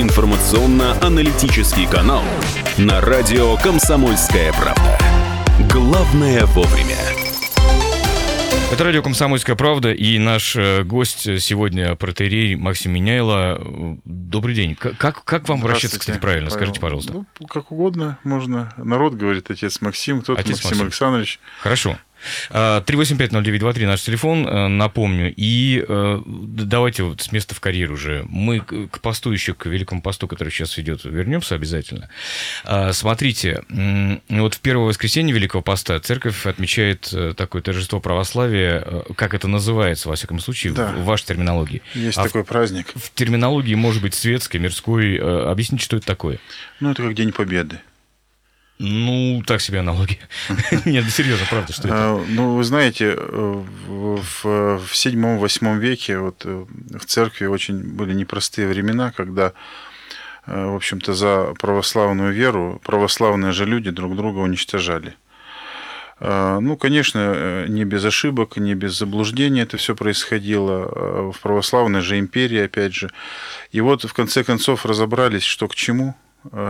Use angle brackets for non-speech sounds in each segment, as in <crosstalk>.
информационно-аналитический канал на радио «Комсомольская правда». Главное вовремя. Это радио «Комсомольская правда» и наш э, гость сегодня протерей Максим Меняйло. Добрый день. Как, как вам обращаться, кстати, правильно? Павел. Скажите, пожалуйста. Ну, как угодно можно. Народ говорит отец Максим, кто-то Отец Максим Максим. Александрович. Хорошо. А, 3850923 наш телефон, э, напомню. И э, давайте вот с места в карьер уже. Мы к посту еще, к великому посту, который сейчас идет, вернемся обязательно. А, Смотрите, вот в первое воскресенье Великого Поста церковь отмечает э, такое торжество православия, как это называется, во всяком случае, Да. в вашей терминологии. Есть А в- такой праздник. В терминологии, может быть, светской, мирской. Объясните, что это такое? Ну, это как День Победы. Ну, так себе аналогия. <laughs> Нет, да серьезно, правда, что это? А, Ну, вы знаете, э, в, в, в седьмом-восьмом веке вот, э, в церкви очень были непростые времена, когда, э, в общем-то, за православную веру православные же люди друг друга уничтожали. А, Ну, конечно, не без ошибок, не без заблуждений это все происходило э, в православной же империи, опять же. И вот, в конце концов, разобрались, что к чему,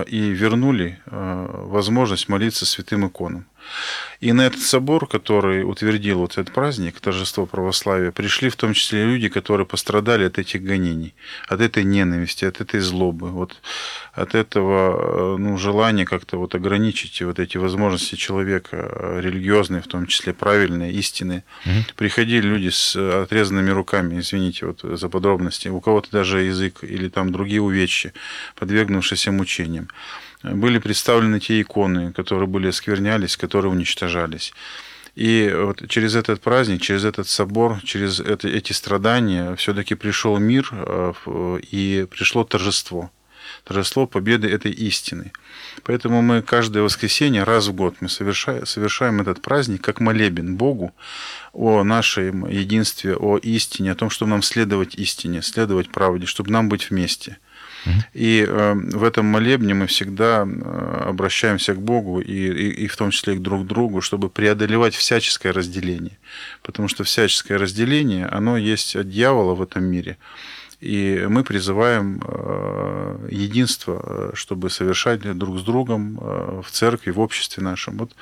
и вернули э, возможность молиться святым иконам. И на этот собор, который утвердил вот этот праздник, торжество православия, пришли в том числе люди, которые пострадали от этих гонений, от этой ненависти, от этой злобы, вот от этого э, ну, желания как-то вот ограничить вот эти возможности человека, э, религиозные, в том числе правильные, истинные. Приходили люди с э, отрезанными руками, извините вот за подробности, у кого-то даже язык или там другие увечья, подвергнувшиеся мучениям были представлены те иконы, которые были осквернялись, которые уничтожались. И вот через этот праздник, через этот собор, через это, эти страдания все-таки пришел мир э, и пришло торжество. Торжество победы этой истины. Поэтому мы каждое воскресенье, раз в год, мы совершаем, совершаем этот праздник как молебен Богу о нашем единстве, о истине, о том, чтобы нам следовать истине, следовать правде, чтобы нам быть вместе. И э, в этом молебне мы всегда э, обращаемся к Богу и, и, и в том числе и к друг другу, чтобы преодолевать всяческое разделение. Потому что всяческое разделение, оно есть от дьявола в этом мире. И мы призываем э, единство, э, чтобы совершать друг с другом в церкви, в обществе нашем. Вот,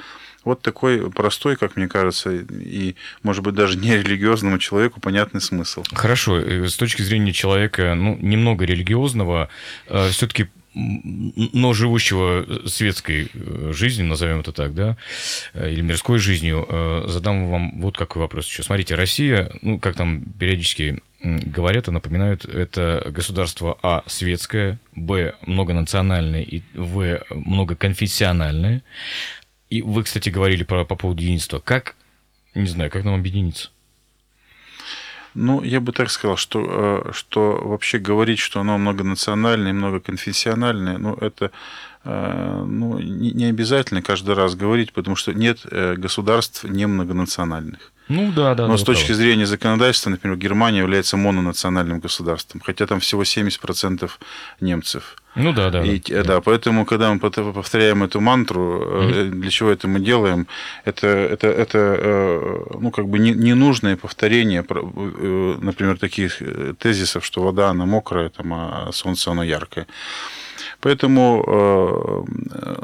вот такой простой, как мне кажется, и, может быть, даже не религиозному человеку понятный смысл. Хорошо, э, с точки зрения человека, ну, немного религиозного, все-таки но живущего светской э, жизнью, назовем это так, да, э, или мирской жизнью, э, задам вам вот какой вопрос еще. Смотрите, Россия, ну, как там периодически говорят и напоминают, это государство А светское, Б многонациональное и В многоконфессиональное. И вы, кстати, говорили про, по поводу единства. Как, не знаю, как нам объединиться? Ну, я бы так сказал, что, э, что вообще говорить, что оно многонациональное, многоконфессиональное, ну, это э, ну, не обязательно каждый раз говорить, потому что нет э, государств не многонациональных. Ну да, да. Но да, с точки правы. зрения законодательства, например, Германия является мононациональным государством, хотя там всего 70% немцев. Ну да, да. И, да. да. поэтому, когда мы повторяем эту мантру, э, для чего это мы делаем, это, это, это э, ну, как бы не- ненужное повторение, э, например, таких тезисов, что вода, она мокрая, там, а солнце, оно яркое. Поэтому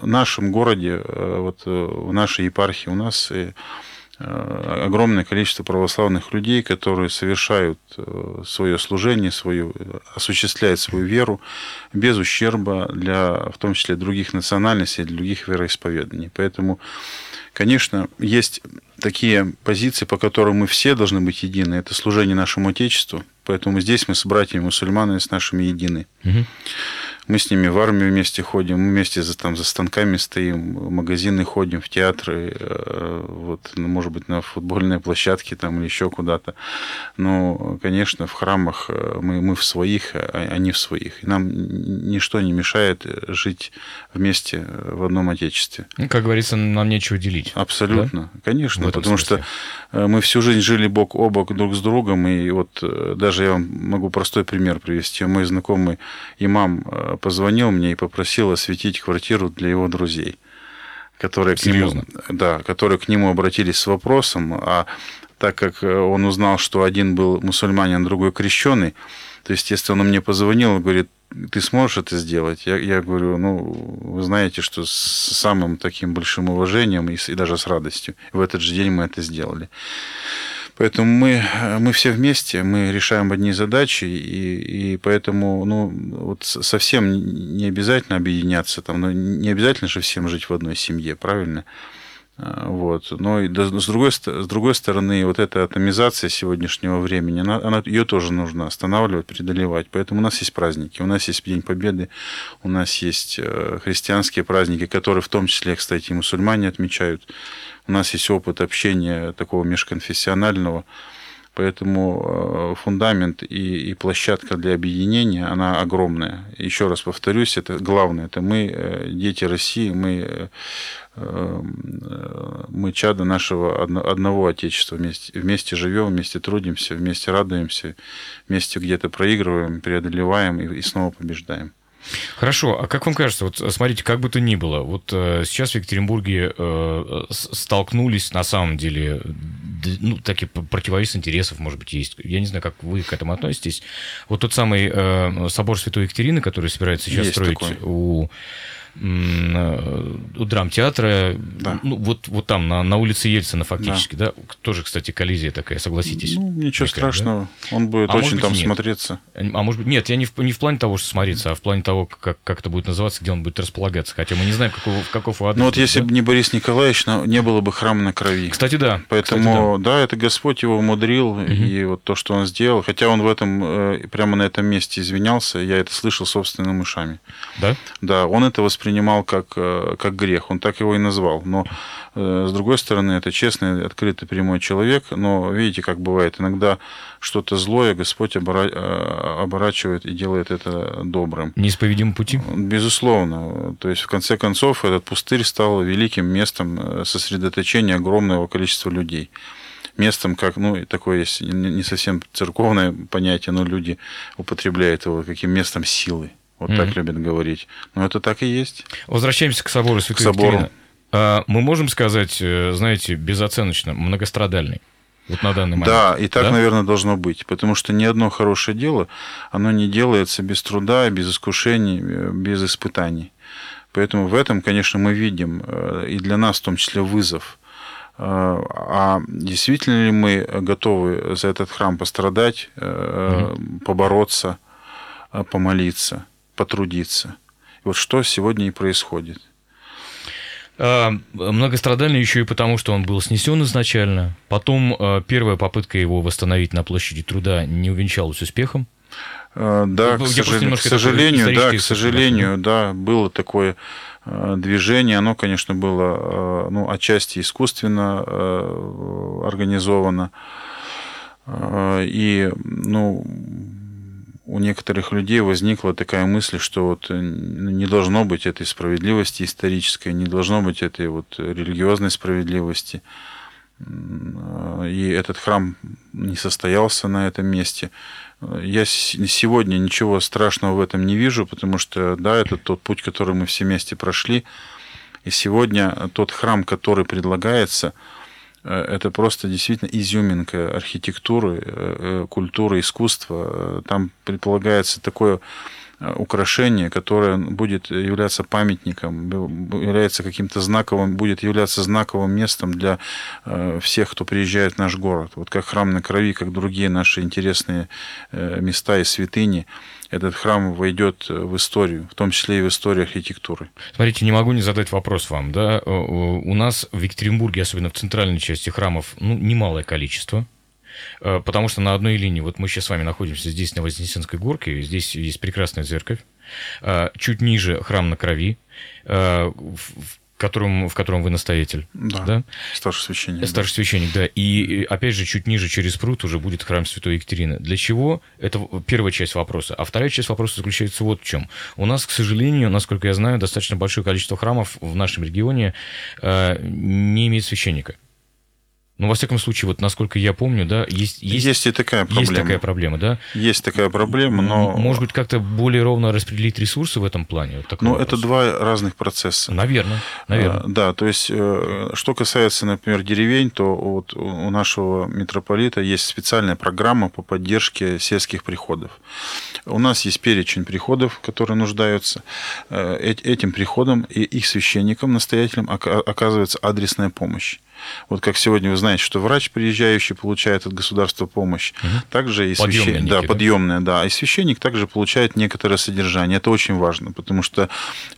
в нашем городе, вот, в нашей епархии у нас огромное количество православных людей, которые совершают э, свое служение, свою, э, осуществляют свою веру без ущерба для, в том числе, других национальностей, других вероисповеданий. Поэтому, конечно, есть такие позиции, по которым мы все должны быть едины. Это служение нашему Отечеству. Поэтому здесь мы с братьями мусульманами, с нашими едины. Мгм. Мы с ними в армию вместе ходим, мы вместе за, там, за станками стоим, в магазины ходим, в театры, э, вот, ну, может быть, на футбольные площадки там, или еще куда-то. Но, конечно, в храмах э, мы, мы в своих, а они в своих. И нам ничто не мешает жить вместе в одном Отечестве. Ну, как говорится, нам нечего делить. Абсолютно, конечно, В этом потому смысле. что э, мы всю жизнь жили бок о бок друг с другом, и вот э, даже я вам могу простой пример привести. Мой знакомый имам э, позвонил мне и попросил осветить квартиру для его друзей, которые к нему, да, которые к нему обратились с вопросом, а так как он узнал, что один был мусульманин, другой крещеный, то если он мне позвонил, говорит, ты сможешь это сделать? Я, я говорю, ну, вы знаете, что с самым таким большим уважением и, и даже с радостью. В этот же день мы это сделали. Поэтому мы, мы все вместе, мы решаем одни задачи, и, и поэтому ну, вот совсем не обязательно объединяться, там, но не обязательно же всем жить в одной семье, правильно? А, вот. Но и с, другой, с другой стороны, вот эта атомизация сегодняшнего времени, она, она, ее тоже нужно останавливать, преодолевать. Поэтому у нас есть праздники. У нас есть День Победы, у нас есть э, христианские праздники, которые в том числе, кстати, и мусульмане отмечают. У нас есть опыт общения такого межконфессионального. Поэтому э, фундамент и, и площадка для объединения, она огромная. Еще раз повторюсь, это главное, это мы, э, дети России, мы, э, мы чада нашего одного Отечества. Вместе, вместе живем, вместе трудимся, вместе радуемся, вместе где-то проигрываем, преодолеваем и, и снова побеждаем. Хорошо, а как вам кажется, вот смотрите, как бы то ни было, вот э, сейчас в Екатеринбурге э, столкнулись на самом деле, ну, такие противовес интересов, может быть, есть. Я не знаю, как вы к этому относитесь. Вот тот самый э, собор Святой Екатерины, который собирается сейчас есть строить такой. у у драмтеатра, да. ну, вот, вот там, на, на улице Ельцина фактически, да. да? Тоже, кстати, коллизия такая, согласитесь. Ну, ничего такая, страшного, да? он будет а очень там нет. смотреться. А может быть, нет, я не в, не в плане того, что смотреться, а в плане того, как, как это будет называться, где он будет располагаться, хотя мы не знаем, какого, каков адрес. Ну, вот если да? бы не Борис Николаевич, не было бы храма на крови. Кстати, да. Поэтому, кстати, да. да, это Господь его умудрил, угу. и вот то, что он сделал, хотя он в этом, э, прямо на этом месте извинялся, я это слышал собственными ушами. Да? Да, он это воспринимал как Э, как грех. Он так его и назвал. Но, э, с другой стороны, это честный, открытый, прямой человек. Но видите, как бывает, иногда что-то злое Господь э, оборачивает и делает это добрым. Неисповедимым пути? Безусловно. То есть, в конце концов, этот пустырь стал великим местом сосредоточения огромного количества людей местом, как, ну, такое есть не совсем церковное понятие, но люди употребляют его каким местом силы. Вот mm-hmm. так любят говорить. Но это так и есть. Возвращаемся к собору Святой к собору. А, мы можем сказать, э, знаете, безоценочно, многострадальный. Вот на данный момент. Да, и так, да? наверное, должно быть. Потому что ни одно хорошее дело, оно не делается без труда, без искушений, э, без испытаний. Поэтому в этом, конечно, мы видим, э, и для нас в том числе вызов. А действительно ли мы готовы за этот храм пострадать, угу. побороться, помолиться? Потрудиться. И вот что сегодня и происходит. А, многострадальный еще и потому, что он был снесен изначально. Потом а, первая попытка его восстановить на площади труда не увенчалась успехом. А, да, к, сожалению, к сожалению, да, к сожалению, да, было такое движение. Оно, конечно, было ну, отчасти искусственно организовано. И, ну, у некоторых людей возникла такая мысль, что вот э, не должно быть этой справедливости исторической, не должно быть этой вот религиозной справедливости. И этот храм не состоялся на этом месте. Я сегодня ничего страшного в этом не вижу, потому что, да, это тот путь, который мы все вместе прошли. И сегодня тот храм, который предлагается, Э, это просто действительно изюминка архитектуры, э, э, культуры, искусства. Там предполагается такое украшение, которое будет являться памятником, является каким-то знаковым, будет являться знаковым местом для всех, кто приезжает в наш город. Вот как храм на крови, как другие наши интересные места и святыни – этот храм войдет в историю, в том числе и в историю архитектуры. Смотрите, не могу не задать вопрос вам. Да? У нас в Екатеринбурге, особенно в центральной части храмов, ну, немалое количество. Э, потому что на одной линии, вот мы сейчас с вами находимся здесь, на Вознесенской горке, здесь есть прекрасная церковь, э, чуть ниже храм на крови, э, которым, в котором вы настоятель. Да, да? старший священник. Старший да. священник, да. И, опять же, чуть ниже, через пруд, уже будет храм Святой Екатерины. Для чего? Это первая часть вопроса. А вторая часть вопроса заключается вот в чем. У нас, к сожалению, насколько я знаю, достаточно большое количество храмов в нашем регионе э, не имеет священника. Ну, во всяком случае, вот насколько я помню, да, есть... Есть, есть и такая проблема. Есть такая проблема, да? Есть такая проблема, но... Может быть, как-то более ровно распределить ресурсы в этом плане? Вот ну, это два разных процесса. Наверное, наверное. А, да, то есть, э, что касается, например, деревень, то вот у нашего митрополита есть специальная программа по поддержке сельских приходов. У нас есть перечень приходов, которые нуждаются. Э, этим приходам и их священникам, настоятелям оказывается адресная помощь. Вот как сегодня вы знаете, что врач, приезжающий, получает от государства помощь. Угу. Также и священник. Да, подъемная, да. И священник также получает некоторое содержание. Это очень важно, потому что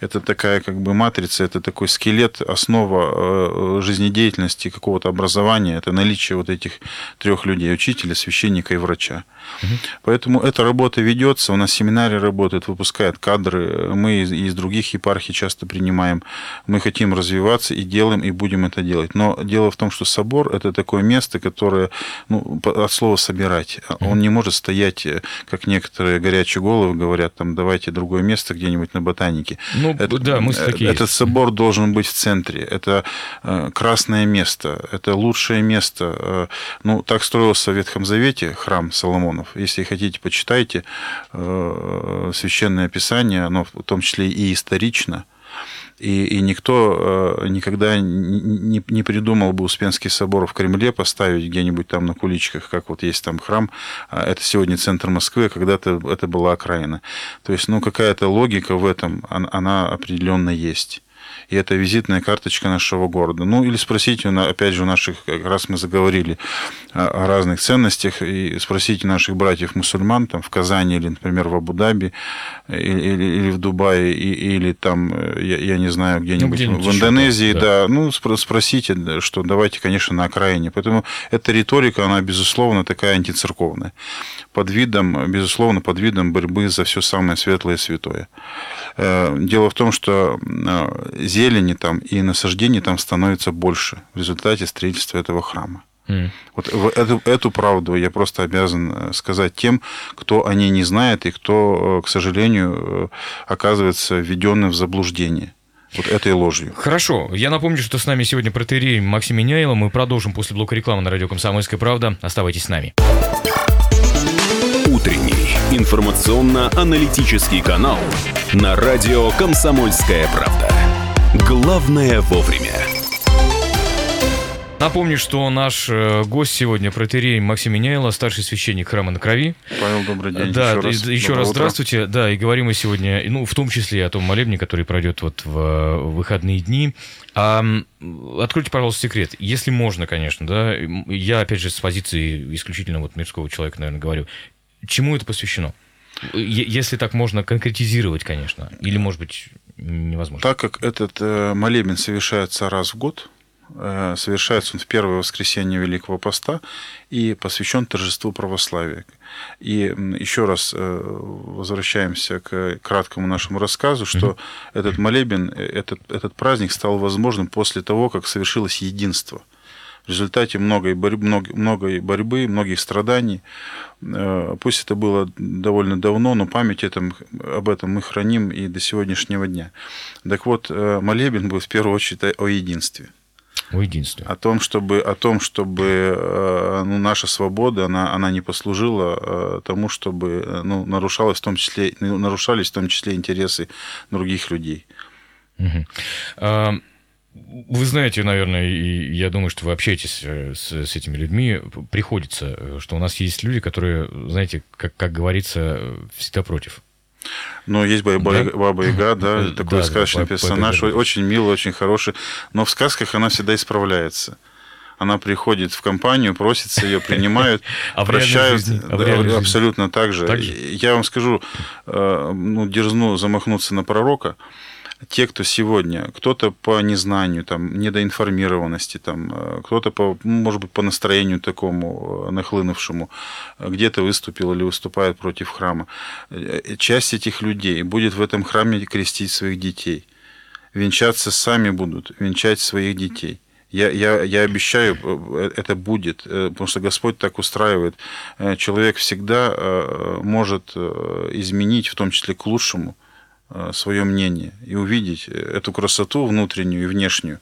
это такая как бы матрица, это такой скелет, основа э, жизнедеятельности какого-то образования. Это наличие вот этих трех людей, учителя, священника и врача. Угу. Поэтому эта работа ведется, у нас семинары работают, выпускают кадры, мы из, из других епархий часто принимаем. Мы хотим развиваться и делаем, и будем это делать. Но дело в том, что собор – это такое место, которое, ну, от слова «собирать». Он не может стоять, э, как некоторые горячие головы говорят, там, давайте другое место где-нибудь на ботанике. Ну, это, да, мысли э, такие Этот есть. собор должен быть в центре. Это э, красное место, это лучшее место. Ну, так строился в Ветхом Завете храм Соломонов. Если хотите, почитайте Священное Писание, оно в том числе и исторично – и, и никто э, никогда не, не придумал бы Успенский собор в Кремле поставить где-нибудь там на куличках, как вот есть там храм. А это сегодня центр Москвы, а когда-то это была окраина. То есть, ну, какая-то логика в этом, она определенно есть и это визитная карточка нашего города. Ну, или спросите, опять же, у наших, как раз мы заговорили о разных ценностях, и спросите наших братьев-мусульман там в Казани или, например, в Абу-Даби, или, или, или в Дубае, и, или там, я, я не знаю, где-нибудь, ну, где в Индонезии, еще, да. да, ну, спросите, что давайте, конечно, на окраине. Поэтому эта риторика, она, безусловно, такая антицерковная. Под видом, безусловно, под видом борьбы за все самое светлое и святое. Э, дело в том, что э, зелени там и насаждений там становится больше в результате строительства этого храма. Mm. Вот эту, эту правду я просто обязан э, сказать тем, кто о ней не знает и кто, к сожалению, оказывается введенным в заблуждение вот этой ложью. Хорошо. Я напомню, что с нами сегодня протерей Максим Меняйло. Мы продолжим после блока рекламы на радио «Комсомольская правда». Оставайтесь с нами. Утренний информационно-аналитический канал на радио «Комсомольская правда». Главное вовремя. Напомню, что наш э, гость сегодня протерей Максим Меняйло, старший священник храма на крови. Павел, добрый день. Да, еще раз, еще раз здравствуйте. Да, и говорим мы сегодня, ну, в том числе о том молебне, который пройдет вот в выходные дни. А, откройте, пожалуйста, секрет. Если можно, конечно, да, я, опять же, с позиции исключительно вот мирского человека, наверное, говорю. Чему это посвящено? Если так можно конкретизировать, конечно. Или, может быть, невозможно. Так как этот э, молебен совершается раз в год, э, совершается он в первое воскресенье Великого Поста и посвящен торжеству православия. И еще раз э, возвращаемся к краткому нашему рассказу, что mm-hmm. этот молебен, этот, этот праздник стал возможным после того, как совершилось единство – в результате многой борьбы, многой борьбы, многих страданий. Э, пусть это было довольно давно, но память этом, об этом мы храним и до сегодняшнего дня. Так вот, э, молебен был в первую очередь о единстве. О единстве. О том, чтобы, о том, чтобы э, ну, наша свобода, она, она не послужила тому, чтобы ну, нарушалось в том числе, нарушались в том числе интересы других людей. Угу. Вы знаете, наверное, и я думаю, что вы общаетесь э, с, с этими людьми, приходится, э, что у нас есть люди, которые, знаете, как, как говорится, всегда против. Ну, есть Баба, да? Баба Яга, да, э, такой да, сказочный да, персонаж, Баба очень милый, очень хороший, но в сказках она всегда исправляется. Она приходит в компанию, просится, ее принимают, <laughs> а прощают. А абсолютно так же. Я вам скажу, ну, дерзну замахнуться на пророка те, кто сегодня, кто-то по незнанию, там, недоинформированности, там, э, кто-то, по, может быть, по настроению такому э, нахлынувшему, э, где-то выступил или выступает против храма, часть этих людей будет в этом храме крестить своих детей. Венчаться сами будут, венчать своих детей. Я, я, я обещаю, это будет, потому что Господь так устраивает. Человек всегда может изменить, в том числе к лучшему, свое мнение и увидеть эту красоту внутреннюю и внешнюю,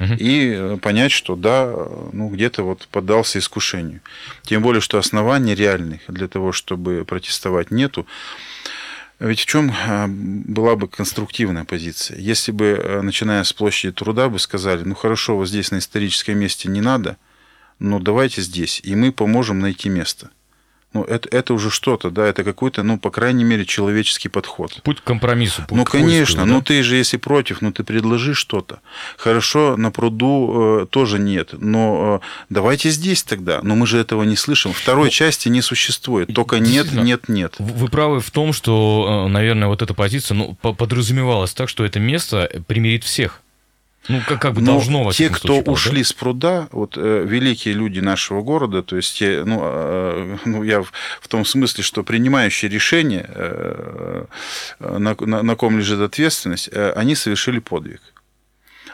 угу. и понять, что да, ну где-то вот поддался искушению. Тем более, что оснований реальных для того, чтобы протестовать, нету. Ведь в чем была бы конструктивная позиция? Если бы, начиная с площади труда, бы сказали, ну хорошо, вот здесь на историческом месте не надо, но давайте здесь, и мы поможем найти место ну, это, это уже что-то, да, это какой-то, ну, по крайней мере, человеческий подход. Путь к компромиссу. Путь ну, к конечно, поиску, ну ты же, если против, ну ты предложи что-то. Хорошо, на пруду э, тоже нет, но э, давайте здесь тогда. Но мы же этого не слышим. Второй ну, части не существует, только нет, нет, нет. Вы правы в том, что, э, наверное, вот эта позиция ну, подразумевалась так, что это место примирит всех. Ну, как, как бы Но должно те, кто случае, ушли да? с пруда, вот э, великие люди нашего города, то есть те, ну, э, ну я в, в том смысле, что принимающие решения, э, на, на, на ком лежит ответственность, э, они совершили подвиг.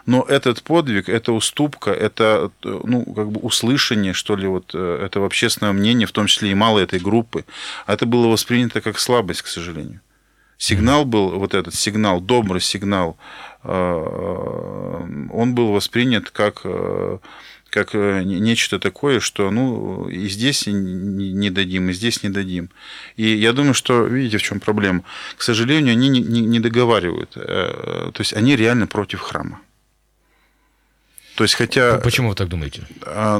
Но этот подвиг, это уступка, это ну, как бы услышание, что ли, вот э, этого общественного мнения, в том числе и малой этой группы, а это было воспринято как слабость, к сожалению. Сигнал был, вот этот сигнал, добрый сигнал, э, он был воспринят как, э, как э, нечто такое, что ну, и здесь не дадим, и здесь не дадим. И я думаю, что, видите, в чем проблема? К сожалению, они не, не договаривают. То есть они реально против храма. То есть, хотя... Почему вы так думаете?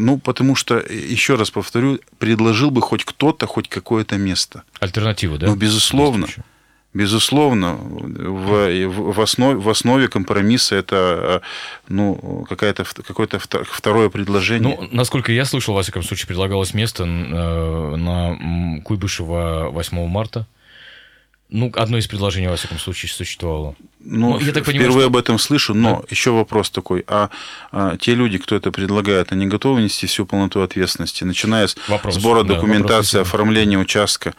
Ну, потому что, еще раз повторю, предложил бы хоть кто-то, хоть какое-то место. Альтернативу, да? Ну, безусловно. Безусловно, в, в, основе, в основе компромисса это ну, какая-то, какое-то второе предложение. Ну, насколько я слышал, во всяком случае, предлагалось место э, на Куйбышева 8 марта. Ну, одно из предложений, во всяком случае, существовало. Ну, ну я так понимаю, впервые что... об этом слышу, но да. еще вопрос такой. А, а те люди, кто это предлагает, они готовы нести всю полноту ответственности, начиная с вопрос, сбора да, документации, вопрос, оформления участка,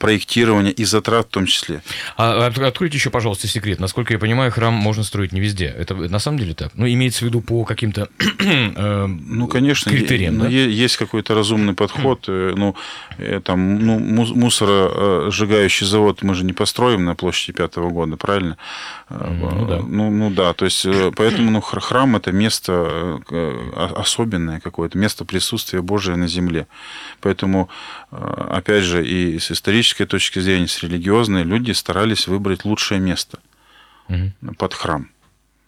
проектирования и затрат в том числе? А, а откройте еще, пожалуйста, секрет. Насколько я понимаю, храм можно строить не везде. Это на самом деле так? Ну, имеется в виду по каким-то <clears throat> э, ну, конечно, критериям, да? Есть какой-то разумный подход. Э, ну, э, там, ну, мусоросжигающий завод мы же не построим на площади пятого года, правильно? Ну да. Ну, ну да, то есть э, поэтому ну, храм это место э, особенное какое-то, место присутствия Божия на земле. Поэтому, э, опять же, и с исторической точки зрения, с религиозной, люди старались выбрать лучшее место угу. под храм.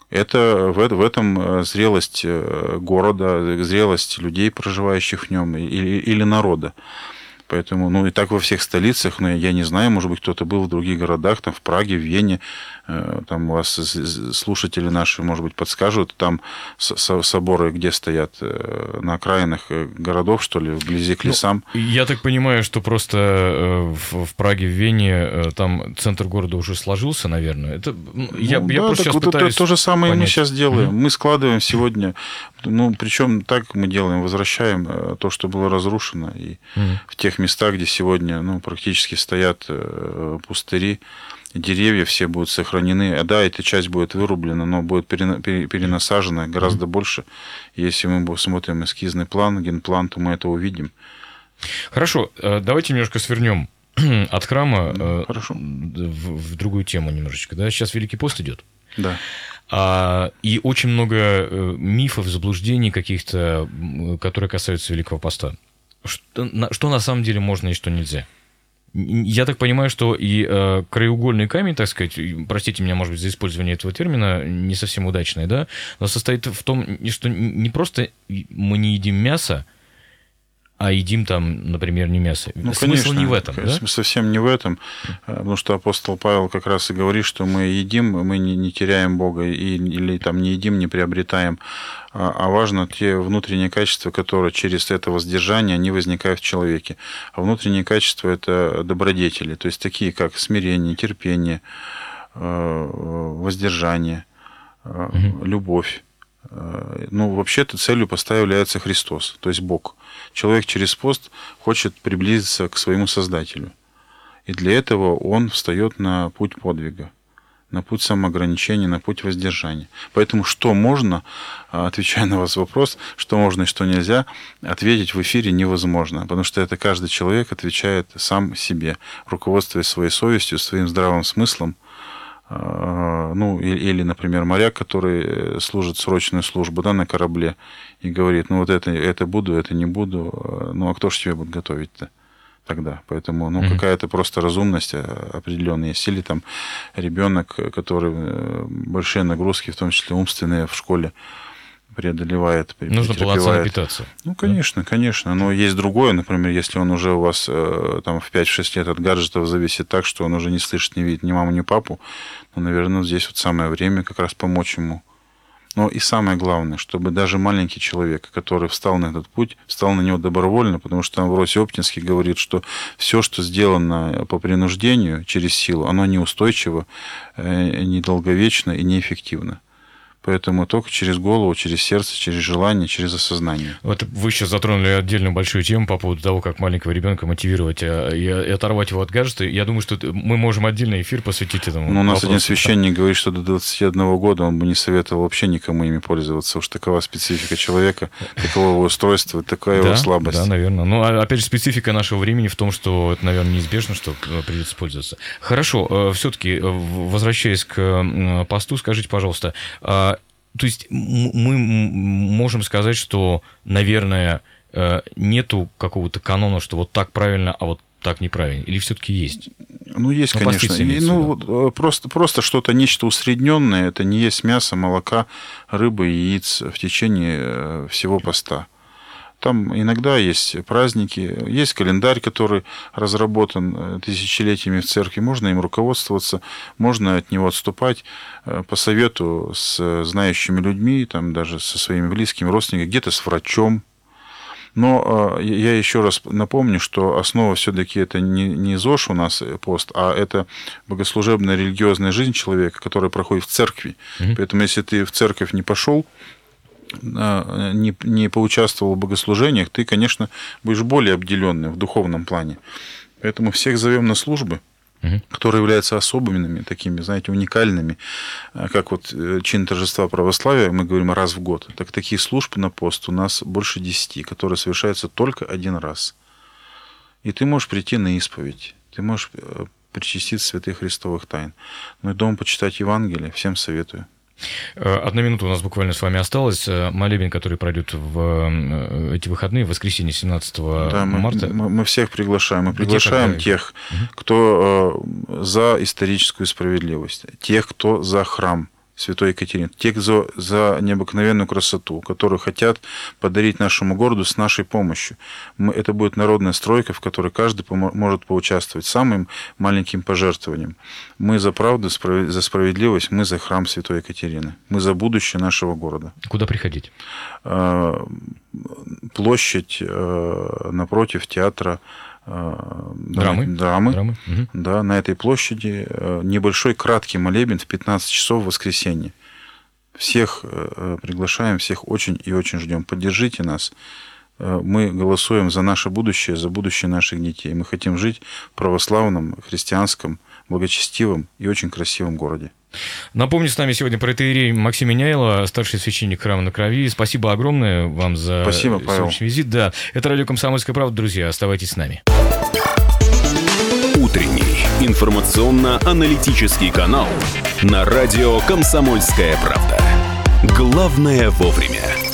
Это в, в этом зрелость города, зрелость людей, проживающих в нем, или, или народа. Поэтому, ну и так во всех столицах, но я не знаю, может быть, кто-то был в других городах, там в Праге, в Вене, там у вас слушатели наши, может быть, подскажут, там соборы где стоят, э, на окраинах э, городов, что ли, вблизи к ну, лесам? Ну, я так понимаю, что просто в, в Праге, в Вене, там центр города уже сложился, наверное. Это, ну, я, ну, я да, просто сейчас вот пытаюсь то, то же самое понять. мы сейчас делаем. Mm-hmm. Мы складываем сегодня, ну, причем так мы делаем, возвращаем то, что было разрушено, и mm-hmm. в тех местах, где сегодня ну, практически стоят э, пустыри, деревья все будут сохранены. Да, эта часть будет вырублена, но будет перенасажена гораздо mm-hmm. больше. Если мы смотрим эскизный план, генплан, то мы это увидим. Хорошо, э, давайте немножко свернем <clears throat> от храма э, Хорошо. В, в другую тему немножечко. Да? Сейчас Великий пост идет. Да. А, и очень много мифов, заблуждений каких-то, которые касаются Великого поста что, на, что на самом деле можно и что нельзя. Я так понимаю, что и э, краеугольный камень, так сказать, простите меня, может быть, за использование этого термина, не совсем удачный, да, но состоит в том, что не просто мы не едим мясо, а едим там, например, не мясо. Ну, Смысл конечно, не в этом, да? Совсем не в этом, э, потому что апостол Павел как раз и говорит, что мы едим, мы не, не теряем Бога, и, или там не едим, не приобретаем, а, а важно те внутренние качества, которые через это воздержание, они возникают в человеке. А внутренние качества – это добродетели, то есть такие, как смирение, терпение, э, воздержание, угу. любовь. Ну, вообще-то целью поста является Христос, то есть Бог – Человек через пост хочет приблизиться к своему Создателю. И для этого он встает на путь подвига, на путь самоограничения, на путь воздержания. Поэтому что можно, а, отвечая на вас вопрос, что можно и что нельзя, ответить в эфире невозможно, потому что это каждый человек отвечает сам себе, руководствуясь своей совестью, своим здравым смыслом, ну, или, например, моряк, который служит срочную службу да, на корабле и говорит, ну, вот это, это буду, это не буду, ну, а кто же тебе будет готовить-то? тогда. Поэтому, ну, mm-hmm. какая-то просто разумность определенная есть. Или там ребенок, который большие нагрузки, в том числе умственные, в школе преодолевает, Нужно полноценно питаться. Ну, конечно, да? конечно. Но есть другое, например, если он уже у вас э, там в 5-6 лет от гаджетов зависит так, что он уже не слышит, не видит ни маму, ни папу, ну, наверное, здесь вот самое время как раз помочь ему. Но и самое главное, чтобы даже маленький человек, который встал на этот путь, встал на него добровольно, потому что там Амвросий Оптинский говорит, что все, что сделано по принуждению через силу, оно неустойчиво, э, недолговечно и неэффективно. Поэтому только через голову, через сердце, через желание, через осознание. Вот вы сейчас затронули отдельную большую тему по поводу того, как маленького ребенка мотивировать а, и оторвать его от гаджета. Я думаю, что мы можем отдельный эфир посвятить этому. Ну, у нас вопросу. один священник говорит, что до 21 года он бы не советовал вообще никому ими пользоваться. Уж такова специфика человека, такого его устройства, такая да, его слабость. Да, наверное. Ну, а, опять же, специфика нашего времени в том, что это, наверное, неизбежно, что э, придется пользоваться. Хорошо, э, все-таки, э, возвращаясь к посту, скажите, пожалуйста, а то есть мы можем сказать, что, наверное, э, нету какого-то канона, что вот так правильно, а вот так неправильно? Или все-таки есть? Ну, есть, ну, конечно. И, ну, просто, просто что-то, нечто усредненное, это не есть мясо, молока, рыбы, яиц в течение э, всего поста. Там иногда есть праздники, есть календарь, который разработан э, тысячелетиями в церкви. Можно им руководствоваться, можно от него отступать э, по совету с знающими людьми, там даже со своими близкими родственниками, где-то с врачом. Но э, я еще раз напомню, что основа все-таки это не, не ЗОЖ у нас пост, а это богослужебная религиозная жизнь человека, которая проходит в церкви. Mm-hmm. Поэтому если ты в церковь не пошел, не, не поучаствовал в богослужениях, ты, конечно, будешь более обделенный в духовном плане. Поэтому всех зовем на службы, угу. которые являются особенными, такими, знаете, уникальными, а, как вот э, чин торжества православия, мы говорим раз в год. Так такие службы на пост у нас больше десяти, которые совершаются только один раз. И ты можешь прийти на исповедь, ты можешь э, причаститься святых христовых тайн. Ну и дома почитать Евангелие, всем советую. Э, одна минута у нас буквально с вами осталась. Э, молебен, который пройдет в э, эти выходные, в воскресенье 17 да, марта. Мы, мы всех приглашаем. Мы приглашаем Где тех, кто за историческую справедливость, тех, кто за храм Святой Екатерины, те, кто за необыкновенную красоту, которые хотят подарить нашему городу с нашей помощью. Мы, это будет народная стройка, в которой каждый может поучаствовать самым маленьким пожертвованием. Мы за правду, за справедливость, мы за храм Святой Екатерины. Мы за будущее нашего города. Куда приходить? А, площадь а, напротив театра драмы. Драмы. Драмы. Угу. Да, на этой площади э, небольшой краткий молебен в 15 часов в воскресенье. Всех э, приглашаем, всех очень и очень ждем. Поддержите нас. Мы голосуем за наше будущее, за будущее наших детей. Мы хотим жить в православном, христианском, благочестивом и очень красивом городе. Напомню, с нами сегодня протеерей Максим Меняйло, старший священник храма на крови. Спасибо огромное вам за Спасибо, Павел. визит. Да, это радио «Комсомольская правда», друзья. Оставайтесь с нами. Утренний информационно-аналитический канал на радио «Комсомольская правда». Главное вовремя.